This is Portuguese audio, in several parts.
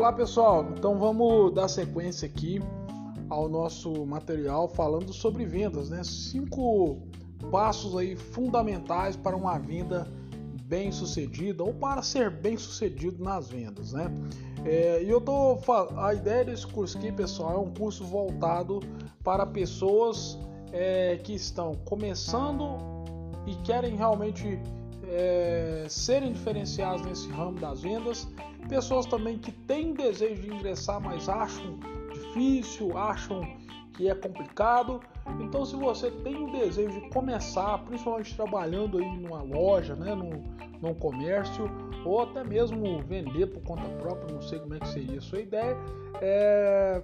Olá pessoal, então vamos dar sequência aqui ao nosso material falando sobre vendas, né? Cinco passos aí fundamentais para uma venda bem sucedida ou para ser bem sucedido nas vendas, né? É, e eu tô a ideia desse curso aqui, pessoal, é um curso voltado para pessoas é, que estão começando e querem realmente é, serem diferenciados nesse ramo das vendas, pessoas também que têm desejo de ingressar, mas acham difícil, acham que é complicado. Então, se você tem o desejo de começar, principalmente trabalhando aí numa loja, né, num, num comércio, ou até mesmo vender por conta própria, não sei como é que seria a sua ideia, é...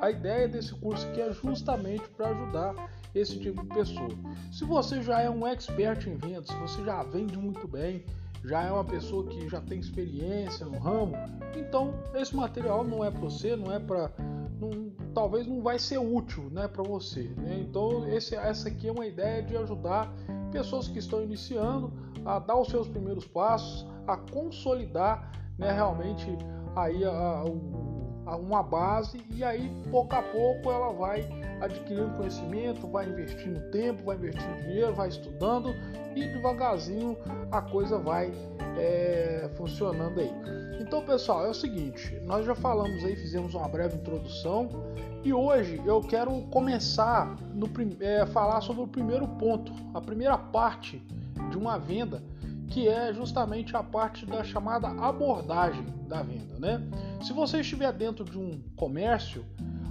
a ideia desse curso aqui é justamente para ajudar esse tipo de pessoa. Se você já é um expert em vendas, se você já vende muito bem, já é uma pessoa que já tem experiência no ramo, então esse material não é para você, não é para talvez não vai ser útil né, para você. Né? Então esse, essa aqui é uma ideia de ajudar pessoas que estão iniciando a dar os seus primeiros passos, a consolidar né, realmente aí a, a, a uma base e aí pouco a pouco ela vai adquirindo conhecimento, vai investindo tempo, vai investindo dinheiro, vai estudando e devagarzinho a coisa vai é, funcionando aí. Então, pessoal, é o seguinte: nós já falamos aí, fizemos uma breve introdução e hoje eu quero começar no é, falar sobre o primeiro ponto, a primeira parte de uma venda, que é justamente a parte da chamada abordagem da venda, né? Se você estiver dentro de um comércio,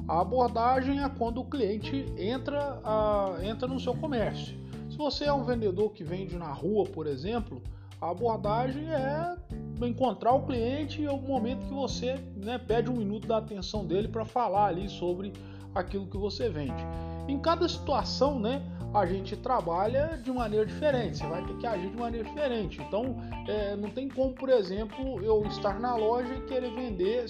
a abordagem é quando o cliente entra, a, entra no seu comércio. Se você é um vendedor que vende na rua, por exemplo, a abordagem é encontrar o cliente e o momento que você né, pede um minuto da atenção dele para falar ali sobre aquilo que você vende. Em cada situação, né, a gente trabalha de maneira diferente, você vai ter que agir de maneira diferente. Então, é, não tem como, por exemplo, eu estar na loja e querer vender,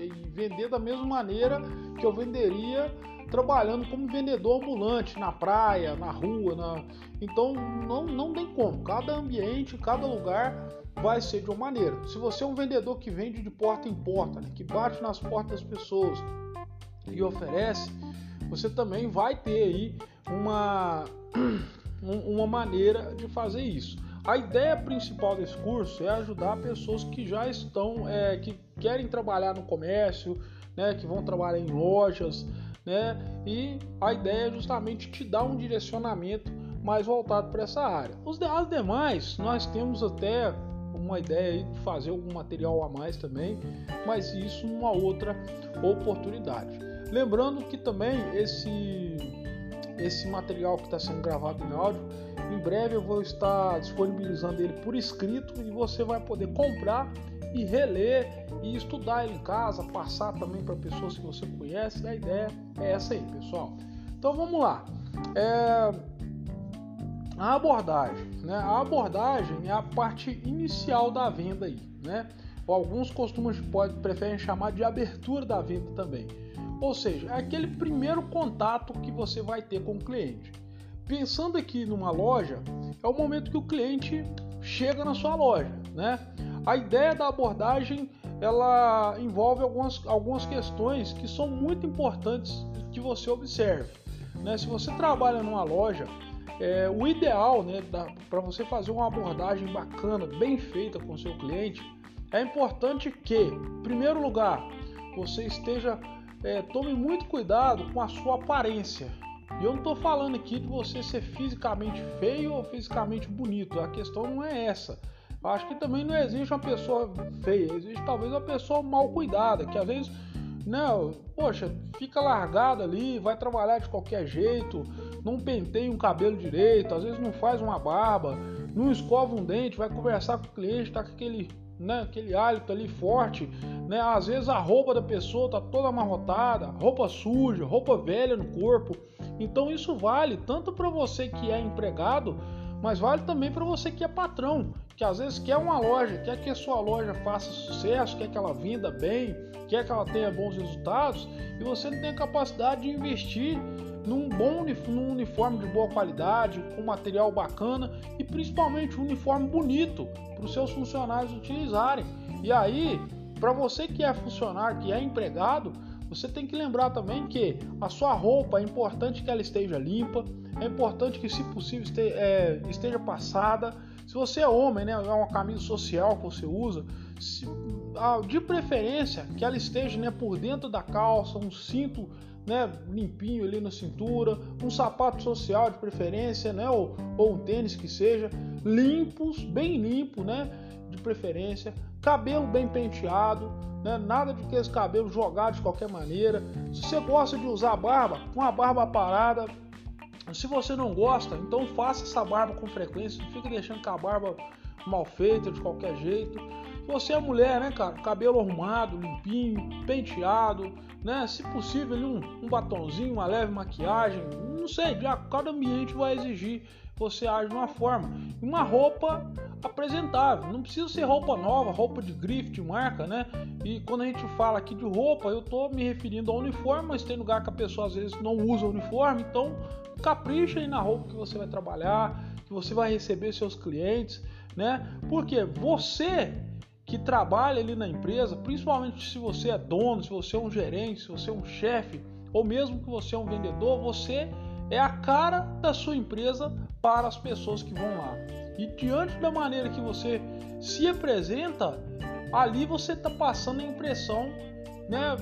e vender da mesma maneira que eu venderia trabalhando como vendedor ambulante na praia, na rua, na... então não, não tem como. Cada ambiente, cada lugar vai ser de uma maneira. Se você é um vendedor que vende de porta em porta, né, que bate nas portas das pessoas e oferece, você também vai ter aí uma, uma maneira de fazer isso. A ideia principal desse curso é ajudar pessoas que já estão, é, que querem trabalhar no comércio, né, que vão trabalhar em lojas, né, e a ideia é justamente te dar um direcionamento mais voltado para essa área. Os as demais, nós temos até uma ideia de fazer algum material a mais também, mas isso numa outra oportunidade. Lembrando que também esse esse material que está sendo gravado em áudio, em breve eu vou estar disponibilizando ele por escrito e você vai poder comprar e reler e estudar ele em casa, passar também para pessoas que você conhece. A ideia é essa aí, pessoal. Então vamos lá. É... A abordagem, né? A abordagem é a parte inicial da venda aí, né? Alguns costumam preferem chamar de abertura da venda também. Ou seja, é aquele primeiro contato que você vai ter com o cliente. Pensando aqui numa loja, é o momento que o cliente chega na sua loja, né? A ideia da abordagem ela envolve algumas, algumas questões que são muito importantes que você observe. Né? Se você trabalha numa loja, é, o ideal né, para você fazer uma abordagem bacana, bem feita com o seu cliente, é importante que, em primeiro lugar, você esteja é, tome muito cuidado com a sua aparência. E eu não estou falando aqui de você ser fisicamente feio ou fisicamente bonito. A questão não é essa. Eu acho que também não existe uma pessoa feia, existe talvez uma pessoa mal cuidada, que às vezes, não, né, poxa, fica largada ali, vai trabalhar de qualquer jeito, não penteia um cabelo direito, às vezes não faz uma barba, não escova um dente, vai conversar com o cliente, tá com aquele né, aquele hálito ali forte, né? Às vezes a roupa da pessoa tá toda amarrotada, roupa suja, roupa velha no corpo. Então isso vale tanto para você que é empregado, mas vale também para você que é patrão, que às vezes quer uma loja, quer que a sua loja faça sucesso, quer que ela venda bem, quer que ela tenha bons resultados, e você não tem capacidade de investir num bom num uniforme de boa qualidade, com material bacana e principalmente um uniforme bonito para os seus funcionários utilizarem. E aí para você que é funcionário, que é empregado, você tem que lembrar também que a sua roupa é importante que ela esteja limpa, é importante que, se possível, é, esteja passada. Se você é homem, né, é uma camisa social que você usa, se, de preferência que ela esteja né, por dentro da calça, um cinto né, limpinho ali na cintura, um sapato social de preferência, né, ou, ou um tênis que seja, limpos, bem limpo, né, de preferência, cabelo bem penteado, né, nada de que esse cabelo jogado de qualquer maneira. Se você gosta de usar barba, com a barba parada. Se você não gosta, então faça essa barba com frequência, não fique deixando com a barba mal feita de qualquer jeito. Você é mulher, né, cara? Cabelo arrumado, limpinho, penteado, né? Se possível, um, um batonzinho, uma leve maquiagem, não sei, já cada ambiente vai exigir você age de uma forma. Uma roupa apresentável, não precisa ser roupa nova, roupa de grife, de marca, né? E quando a gente fala aqui de roupa, eu tô me referindo ao uniforme, mas tem lugar que a pessoa às vezes não usa uniforme, então capricha aí na roupa que você vai trabalhar, que você vai receber seus clientes, né? Porque você que trabalha ali na empresa, principalmente se você é dono, se você é um gerente, se você é um chefe, ou mesmo que você é um vendedor, você é a cara da sua empresa para as pessoas que vão lá. E diante da maneira que você se apresenta, ali você está passando a impressão né,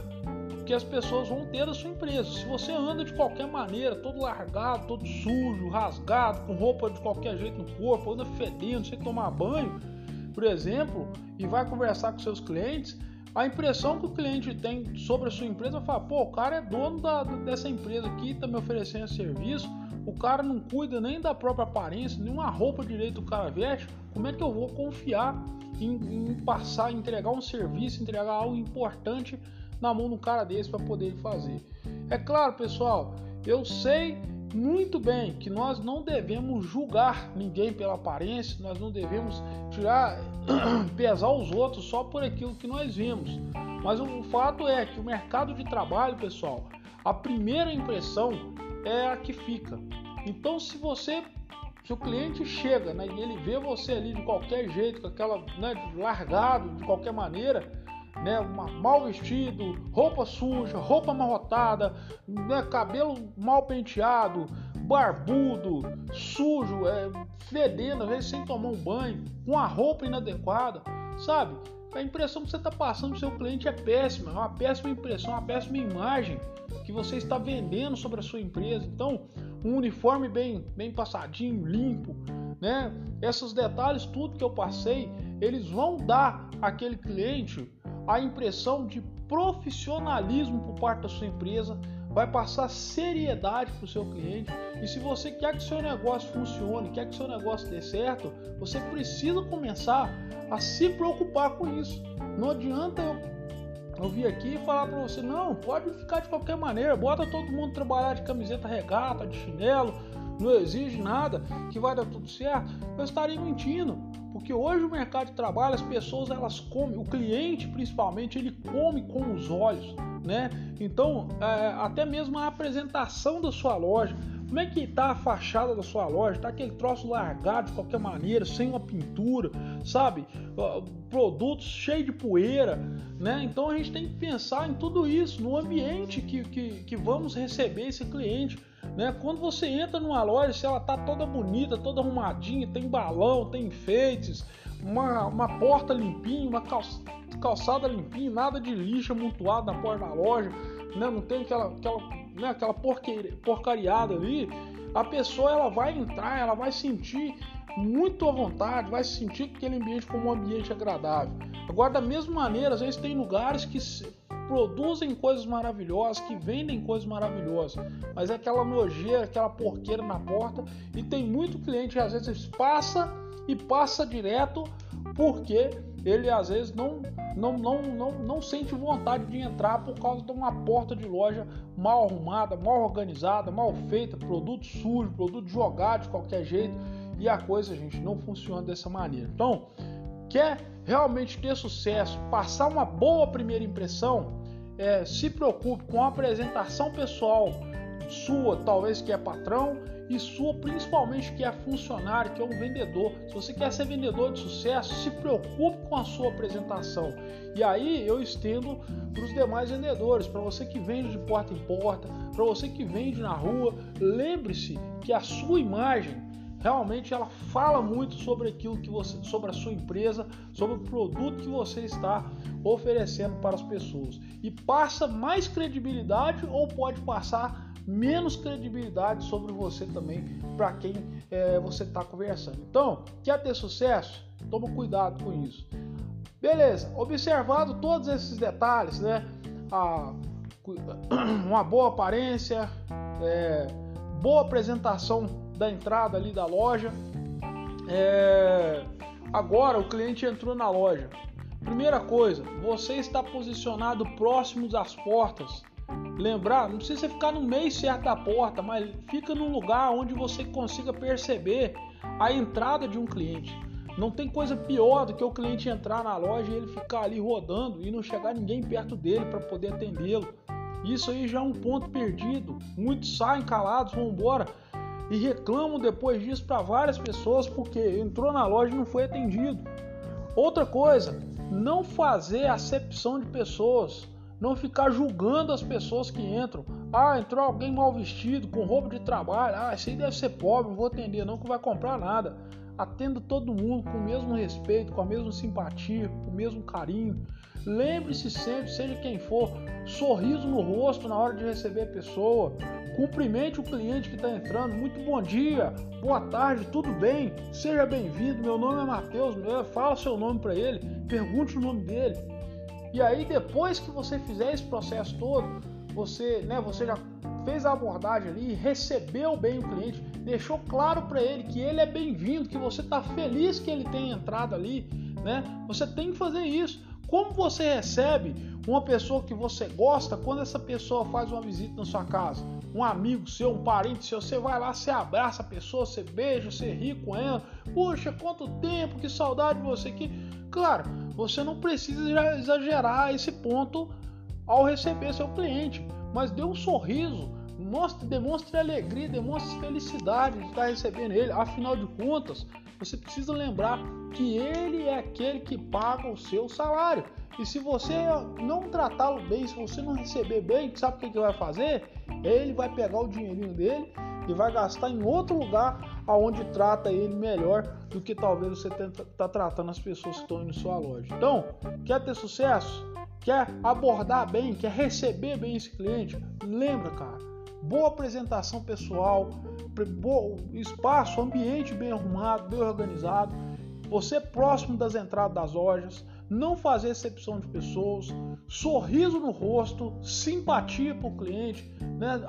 que as pessoas vão ter da sua empresa. Se você anda de qualquer maneira, todo largado, todo sujo, rasgado, com roupa de qualquer jeito no corpo, anda fedendo, sem tomar banho, por exemplo, e vai conversar com seus clientes, a impressão que o cliente tem sobre a sua empresa falar, pô, o cara é dono da, dessa empresa aqui, está me oferecendo serviço, o cara não cuida nem da própria aparência, nenhuma roupa direito o cara veste, como é que eu vou confiar em, em passar, entregar um serviço, entregar algo importante na mão um cara desse para poder fazer? É claro, pessoal, eu sei muito bem que nós não devemos julgar ninguém pela aparência, nós não devemos tirar, pesar os outros só por aquilo que nós vimos. Mas o fato é que o mercado de trabalho, pessoal, a primeira impressão é a que fica. Então, se você, se o cliente chega né, e ele vê você ali de qualquer jeito, com aquela né, largado de qualquer maneira, né, uma, mal vestido, roupa suja, roupa amarrotada, né, cabelo mal penteado, barbudo, sujo, é, fedendo, às vezes sem tomar um banho, com a roupa inadequada, sabe? A impressão que você está passando para o seu cliente é péssima, é uma péssima impressão, uma péssima imagem que você está vendendo sobre a sua empresa. Então, um uniforme bem, bem passadinho, limpo, né? Esses detalhes, tudo que eu passei, eles vão dar àquele cliente a impressão de profissionalismo por parte da sua empresa, vai passar seriedade para o seu cliente. E se você quer que seu negócio funcione, quer que seu negócio dê certo, você precisa começar a se preocupar com isso. Não adianta eu, vir aqui e falar para você, não, pode ficar de qualquer maneira, bota todo mundo trabalhar de camiseta regata, de chinelo, não exige nada, que vai dar tudo certo. Eu estaria mentindo. Porque hoje o mercado de trabalho, as pessoas elas comem, o cliente principalmente, ele come com os olhos, né? Então, é, até mesmo a apresentação da sua loja, como é que está a fachada da sua loja? Está aquele troço largado de qualquer maneira, sem uma pintura, sabe? Produtos cheios de poeira, né? Então a gente tem que pensar em tudo isso, no ambiente que, que, que vamos receber esse cliente. Né? Quando você entra numa loja, se ela tá toda bonita, toda arrumadinha, tem balão, tem enfeites, uma, uma porta limpinha, uma calçada limpinha, nada de lixo amontoado na porta da loja, né? não tem aquela, aquela, né? aquela porcariada ali, a pessoa ela vai entrar, ela vai sentir muito à vontade, vai sentir aquele ambiente como um ambiente agradável. Agora, da mesma maneira, às vezes tem lugares que produzem coisas maravilhosas, que vendem coisas maravilhosas, mas é aquela nojeira, aquela porqueira na porta e tem muito cliente que às vezes passa e passa direto porque ele às vezes não, não, não, não, não sente vontade de entrar por causa de uma porta de loja mal arrumada, mal organizada, mal feita, produto sujo, produto jogado de qualquer jeito e a coisa, gente, não funciona dessa maneira. Então, quer realmente ter sucesso, passar uma boa primeira impressão, é, se preocupe com a apresentação pessoal sua, talvez que é patrão, e sua, principalmente que é funcionário, que é um vendedor. Se você quer ser vendedor de sucesso, se preocupe com a sua apresentação. E aí eu estendo para os demais vendedores, para você que vende de porta em porta, para você que vende na rua, lembre-se que a sua imagem realmente ela fala muito sobre aquilo que você, sobre a sua empresa, sobre o produto que você está oferecendo para as pessoas e passa mais credibilidade ou pode passar menos credibilidade sobre você também para quem é, você está conversando. Então, quer ter sucesso? Toma cuidado com isso. Beleza, observado todos esses detalhes, né? A, uma boa aparência, é, boa apresentação da entrada ali da loja. É, agora o cliente entrou na loja. Primeira coisa, você está posicionado próximo das portas. Lembrar, não precisa ficar no meio certo da porta, mas fica num lugar onde você consiga perceber a entrada de um cliente. Não tem coisa pior do que o cliente entrar na loja e ele ficar ali rodando e não chegar ninguém perto dele para poder atendê-lo. Isso aí já é um ponto perdido. Muitos saem calados, vão embora e reclamam depois disso para várias pessoas porque entrou na loja e não foi atendido. Outra coisa, não fazer acepção de pessoas, não ficar julgando as pessoas que entram. Ah, entrou alguém mal vestido, com roupa de trabalho. Ah, esse aí deve ser pobre, não vou atender, não que vai comprar nada. Atenda todo mundo com o mesmo respeito, com a mesma simpatia, com o mesmo carinho. Lembre-se sempre, seja quem for, sorriso no rosto na hora de receber a pessoa. Cumprimente o cliente que está entrando. Muito bom dia, boa tarde, tudo bem? Seja bem-vindo. Meu nome é Matheus. Fala seu nome para ele, pergunte o nome dele. E aí, depois que você fizer esse processo todo, você, né, você já fez a abordagem ali, recebeu bem o cliente, deixou claro para ele que ele é bem-vindo, que você está feliz que ele tenha entrado ali, né? Você tem que fazer isso. Como você recebe uma pessoa que você gosta quando essa pessoa faz uma visita na sua casa? Um amigo seu, um parente seu, você vai lá, você abraça a pessoa, você beija, você ri com ela. Puxa, quanto tempo, que saudade de você aqui. Claro, você não precisa exagerar esse ponto ao receber seu cliente, mas dê um sorriso, mostre, demonstre alegria, demonstre felicidade de estar recebendo ele. Afinal de contas, você precisa lembrar que ele é aquele que paga o seu salário. E se você não tratá-lo bem, se você não receber bem, sabe o que ele vai fazer? Ele vai pegar o dinheirinho dele e vai gastar em outro lugar aonde trata ele melhor do que talvez você está tratando as pessoas que estão em sua loja. Então, quer ter sucesso? Quer abordar bem? Quer receber bem esse cliente? Lembra, cara, boa apresentação pessoal, espaço, ambiente bem arrumado, bem organizado, você próximo das entradas das lojas, não fazer excepção de pessoas, sorriso no rosto, simpatia para o cliente, né?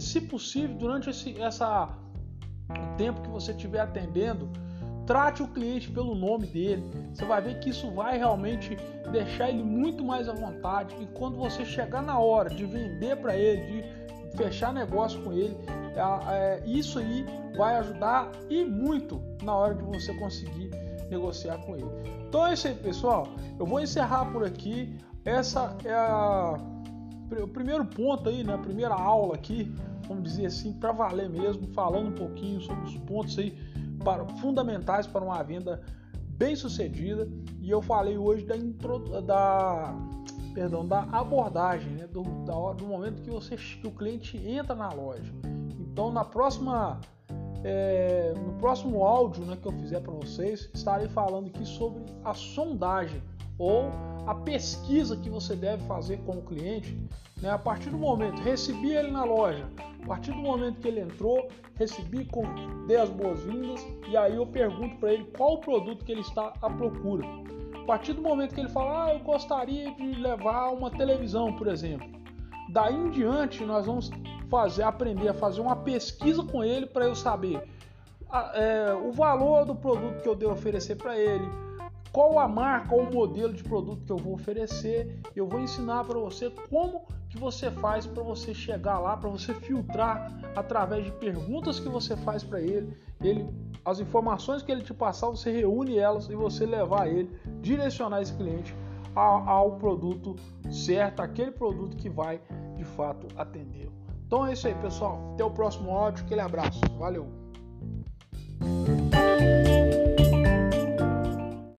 se possível, durante esse essa, o tempo que você estiver atendendo, trate o cliente pelo nome dele. Você vai ver que isso vai realmente deixar ele muito mais à vontade. E quando você chegar na hora de vender para ele, de fechar negócio com ele, é, é, isso aí vai ajudar e muito na hora de você conseguir negociar com ele. Então é isso aí, pessoal. Eu vou encerrar por aqui. Essa é a, o primeiro ponto aí, né? A primeira aula aqui, vamos dizer assim, para valer mesmo, falando um pouquinho sobre os pontos aí para, fundamentais para uma venda bem sucedida. E eu falei hoje da, intro, da perdão, da abordagem, né? do, da, do momento que, você, que o cliente entra na loja. Então, na próxima é, no próximo áudio né, que eu fizer para vocês, estarei falando aqui sobre a sondagem ou a pesquisa que você deve fazer com o cliente. Né, a partir do momento, recebi ele na loja, a partir do momento que ele entrou, recebi, dei as boas-vindas e aí eu pergunto para ele qual o produto que ele está à procura. A partir do momento que ele fala, ah, eu gostaria de levar uma televisão, por exemplo. Daí em diante, nós vamos fazer, aprender a fazer uma pesquisa com ele para eu saber a, é, o valor do produto que eu devo oferecer para ele, qual a marca, qual o modelo de produto que eu vou oferecer. Eu vou ensinar para você como que você faz para você chegar lá, para você filtrar através de perguntas que você faz para ele, ele, as informações que ele te passar, você reúne elas e você levar ele, direcionar esse cliente ao, ao produto certo, aquele produto que vai de fato atender. Então é isso aí, pessoal. Até o próximo áudio. Aquele abraço. Valeu.